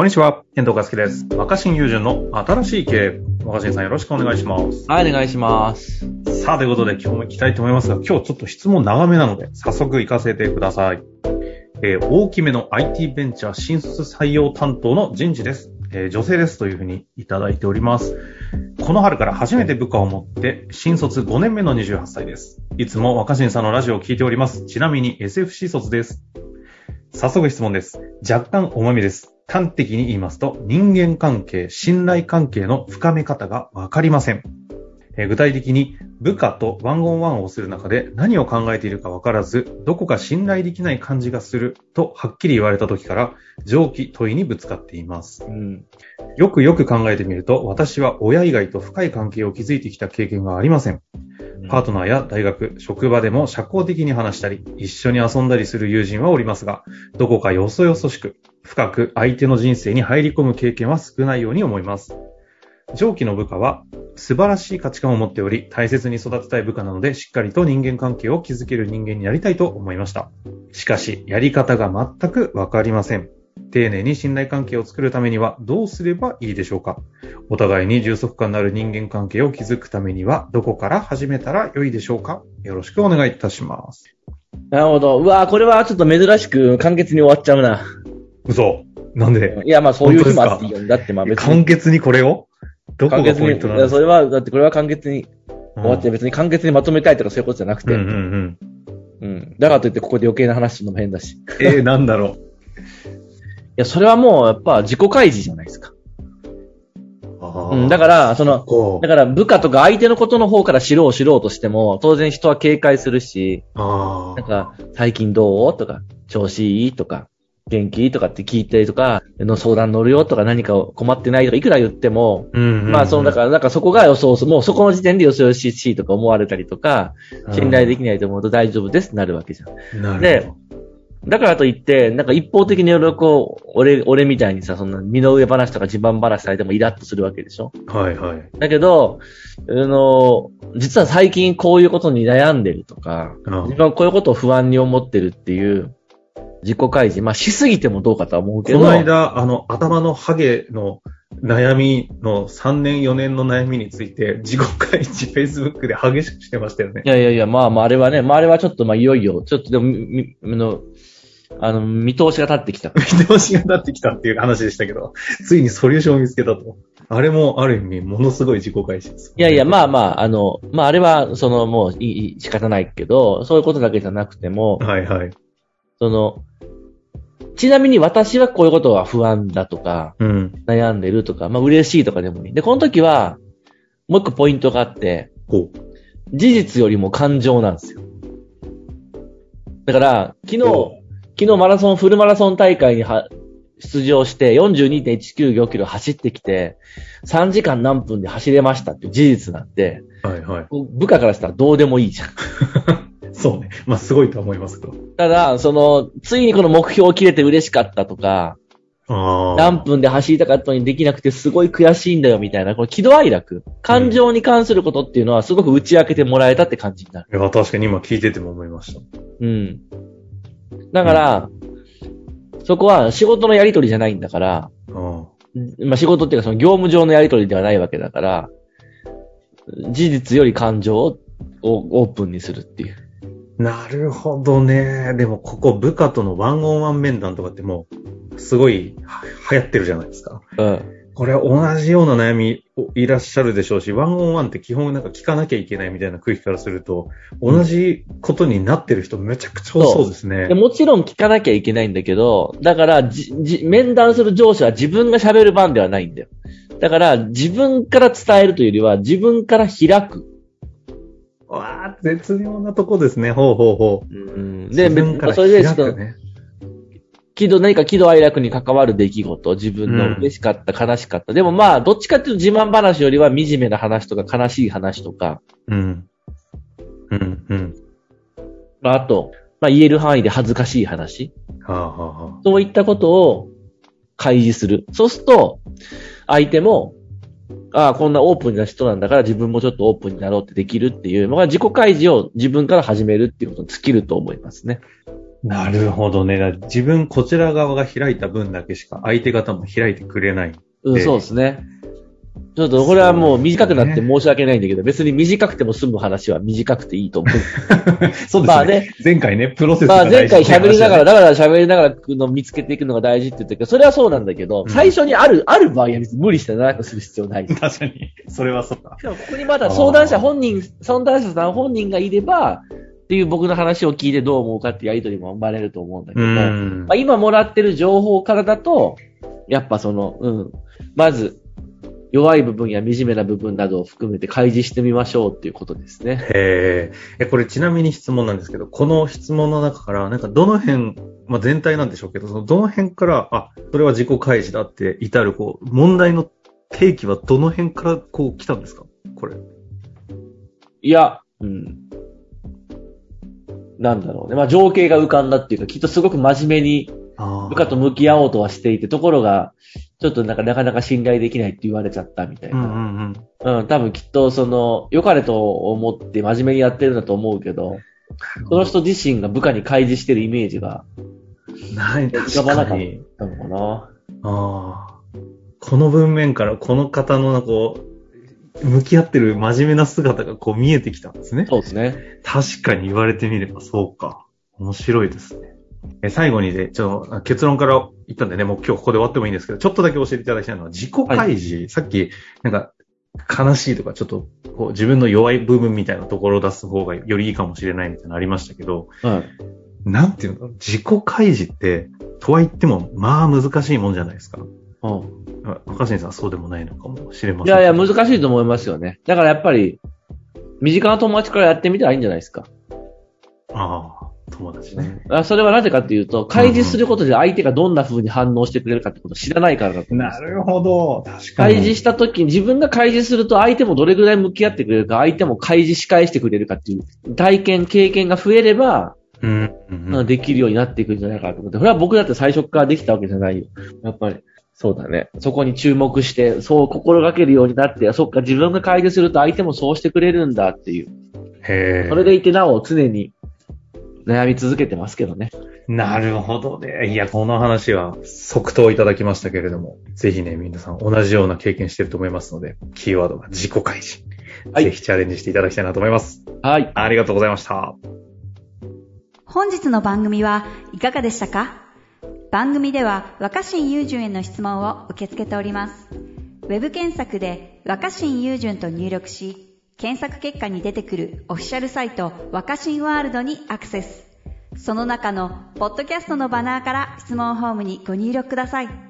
こんにちは、遠藤和樹です。若新友人の新しい経営。若新さんよろしくお願いします。はい、お願いします。さあ、ということで今日も行きたいと思いますが、今日ちょっと質問長めなので、早速行かせてください。えー大きめの IT ベンチャー新卒採用担当の人事です。えー女性ですというふうにいただいております。この春から初めて部下を持って、新卒5年目の28歳です。いつも若新さんのラジオを聞いております。ちなみに SFC 卒です。早速質問です。若干おまみです。端的に言いますと、人間関係、信頼関係の深め方がわかりません。えー具体的に部下とワンオンワンをする中で何を考えているかわからず、どこか信頼できない感じがするとはっきり言われた時から、上記問いにぶつかっています。うん。よくよく考えてみると、私は親以外と深い関係を築いてきた経験がありません。パートナーや大学、職場でも社交的に話したり、一緒に遊んだりする友人はおりますが、どこかよそよそしく、深く相手の人生に入り込む経験は少ないように思います。上記の部下は素晴らしい価値観を持っており、大切に育てたい部下なので、しっかりと人間関係を築ける人間になりたいと思いました。しかし、やり方が全くわかりません。丁寧に信頼関係を作るためにはどうすればいいでしょうかお互いに充足感のある人間関係を築くためにはどこから始めたら良いでしょうかよろしくお願いいたします。なるほど。うわこれはちょっと珍しく簡潔に終わっちゃうな。嘘なんで？いや、まあそういう日もあっていいよ。だってまあ別に。簡潔にこれを？どこが。ポイントなんそれは、だってこれは簡潔にうん終わって別に簡潔にまとめたいとかそういうことじゃなくて。うんうんうん。うん。だからといってここで余計な話するのも変だし。いえー、なんだろや、それはもうやっぱ自己開示じゃないですか。う。うん。だから、その、こだから部下とか相手のことの方から知ろう知ろうとしても、当然人は警戒するし、なんか、最近どう？とか、調子いい？とか、元気？とかって聞いてとか、の相談乗るよとか何か困ってないとか、いくら言っても、うんうんうんまあ、その、だから、なんかそこが予想する、もうそこの時点で予想よししいとか思われたりとか、信頼できないと思うと大丈夫ですってなるわけじゃん。でほだからといって、なんか一方的にいろいろこう、俺、俺みたいにさ、そんな身の上話とか自慢話されてもイラッとするわけでしょ？ど。はいはい。だけど、あの、実は最近こういうことに悩んでるとか、うん自分はこういうことを不安に思ってるっていう自己開示。まあ、しすぎてもどうかとは思うけど。この間、あの、頭のハゲの悩みの3年4年の悩みについて、自己開示 Facebook で激しくしてましたよねい。やいやいや、まあまあ、あれはね、まああれはちょっとまあいよいよ、ちょっとでも、み、みあの、あの、見通しが立ってきた。見通しが立ってきたっていう話でしたけど、ついにソリューションを見つけたと。あれもある意味、ものすごい自己開示です。いやいや、まあまあ、あの、まああれは、その、もういい仕方ないけど、そういうことだけじゃなくても、はいはい。その、ちなみに私はこういうことは不安だとか、うん。悩んでるとか、まあ嬉しいとかでもいい。で、この時は、もう一個ポイントがあって、こ事実よりも感情なんですよ。だから、昨日、昨日マラソン、フルマラソン大会には出場して42.195キロ走ってきて、3時間何分で走れましたって事実なんて、う。はいはい。部下からしたらどうでもいいじゃん。そうね。まあ、すごいとは思いますけど。ただ、その、ついにこの目標を切れて嬉しかったとか、ああ。何分で走りたかったのにできなくてすごい悔しいんだよみたいな、この喜怒哀楽。感情に関することっていうのはすごく打ち明けてもらえたって感じになる。いや、確かに今聞いてても思いました。うん。だから、そこは仕事のやりとりじゃないんだから、あまあ仕事っていうかその業務上のやりとりではないわけだから、事実より感情をオープンにするっていう。あ。なるほどね。でも、ここ部下とのワンオンワン面談とかってもう、すごいは流行ってるじゃないですか。うん。これ同じような悩みいらっしゃるでしょうし、ワンオンワンって基本なんか聞かなきゃいけないみたいな空気からすると、同じことになってる人めちゃくちゃ多そうですね。でもちろん聞かなきゃいけないんだけど、だからじ、じ、面談する上司は自分が喋る番ではないんだよ。だから、自分から伝えるというよりは、自分から開く。わあ、絶妙なとこですね。ほうほうほう。うん、で、自分からそれで、ちょっと、開くね。喜怒、何か喜怒哀楽に関わる出来事、自分の嬉しかった、悲しかった。でもまあ、どっちかっていうと自慢話よりは惨めな話とか悲しい話とか、うん。うん、うん。まあ、あと、まあ、言える範囲で恥ずかしい話。はあ、はあはあ、そういったことを開示する。そうすると、相手も、ああ、こんなオープンな人なんだから自分もちょっとオープンになろうってできるっていうのが自己開示を自分から始めるっていうことに尽きると思いますね。なるほどね。だ自分、こちら側が開いた分だけしか相手方も開いてくれない。うん、でそうですね。ちょっとこれはもう短くなって申し訳ないんだけど、別に短くても済む話は短くていいと思う。そうですね。まあね前回ね、プロセスまあが前回喋りながら、話だから喋りながらの見つけていくのが大事って言ったけど、それはそうなんだけど、うん最初にある、ある場合は別に無理して長くする必要ない。確かに。それはそうか。しかもここにまだ相談者本人、相談者さん本人がいれば、っていう僕の話を聞いてどう思うかってやりとりも生まれると思うんだけうど、んまあ、。今もらってる情報からだと、やっぱその、うん、まず、弱い部分や惨めな部分などを含めて開示してみましょうっていうことですね。へえ。え、これちなみに質問なんですけど、この質問の中から、なんかどの辺、まあ全体なんでしょうけど、そのどの辺から、あ、それは自己開示だって至る、こう、問題の定義はどの辺からこう来たんですか？これ。いや、うん。なんだろうね。まあ情景が浮かんだっていうか、きっとすごく真面目にあ部下と向き合おうとはしていて、ところが、ちょっとなんかなかなか信頼できないって言われちゃったみたいうんうな。んうん。うん、多分きっとその、良かれと思って真面目にやってるんだと思うけど、その人自身が部下に開示してるイメージがない、浮確かばなかっ。たのかな。ああ。この文面からこの方のこう、向き合ってる真面目な姿がこう見えてきたんですね。そうですね。確かに言われてみればそうか。面白いですね。え最後にで、ちょっと結論から言ったんでね、もう今日ここで終わってもいいんですけど、ちょっとだけ教えていただきたいのは、自己開示、さっき、なんか、悲しいとか、ちょっと、こう、自分の弱い部分みたいなところを出す方がよりいいかもしれないみたいなのありましたけど、うん。なんていうの自己開示って、とは言っても、まあ難しいもんじゃないですか。うん。あ若新さんはそうでもないのかもしれません。いやいや、難しいと思いますよね。だからやっぱり、身近な友達からやってみたらいいんじゃないですか。ああ、友達ね。あそれはなぜかっていうと、開示することで相手がどんな風に反応してくれるかってことを知らないからだと思なるほど。確かに。開示した時に自分が開示すると相手もどれぐらい向き合ってくれるか、相手も開示し返してくれるかっていう体験、経験が増えれば、うん。うんうんできるようになっていくんじゃないかなと思って、それは僕だって最初からできたわけじゃないよ。やっぱり。そうだね。そこに注目して、そう心がけるようになって、そっか、自分が開示すると相手もそうしてくれるんだっていう。へえ。それでいてなお常に悩み続けてますけどね。なるほどね。いや、この話は即答いただきましたけれども、ぜひね、皆さん同じような経験してると思いますので、キーワードが自己開示。はいぜひチャレンジしていただきたいなと思います。はい。ありがとうございました。本日の番組はいかがでしたか？番組では若新雄純への質問を受け付けております。ウェブ検索で若新雄純と入力し、検索結果に出てくるオフィシャルサイト若新ワールドにアクセス。その中のポッドキャストのバナーから質問フォームにご入力ください。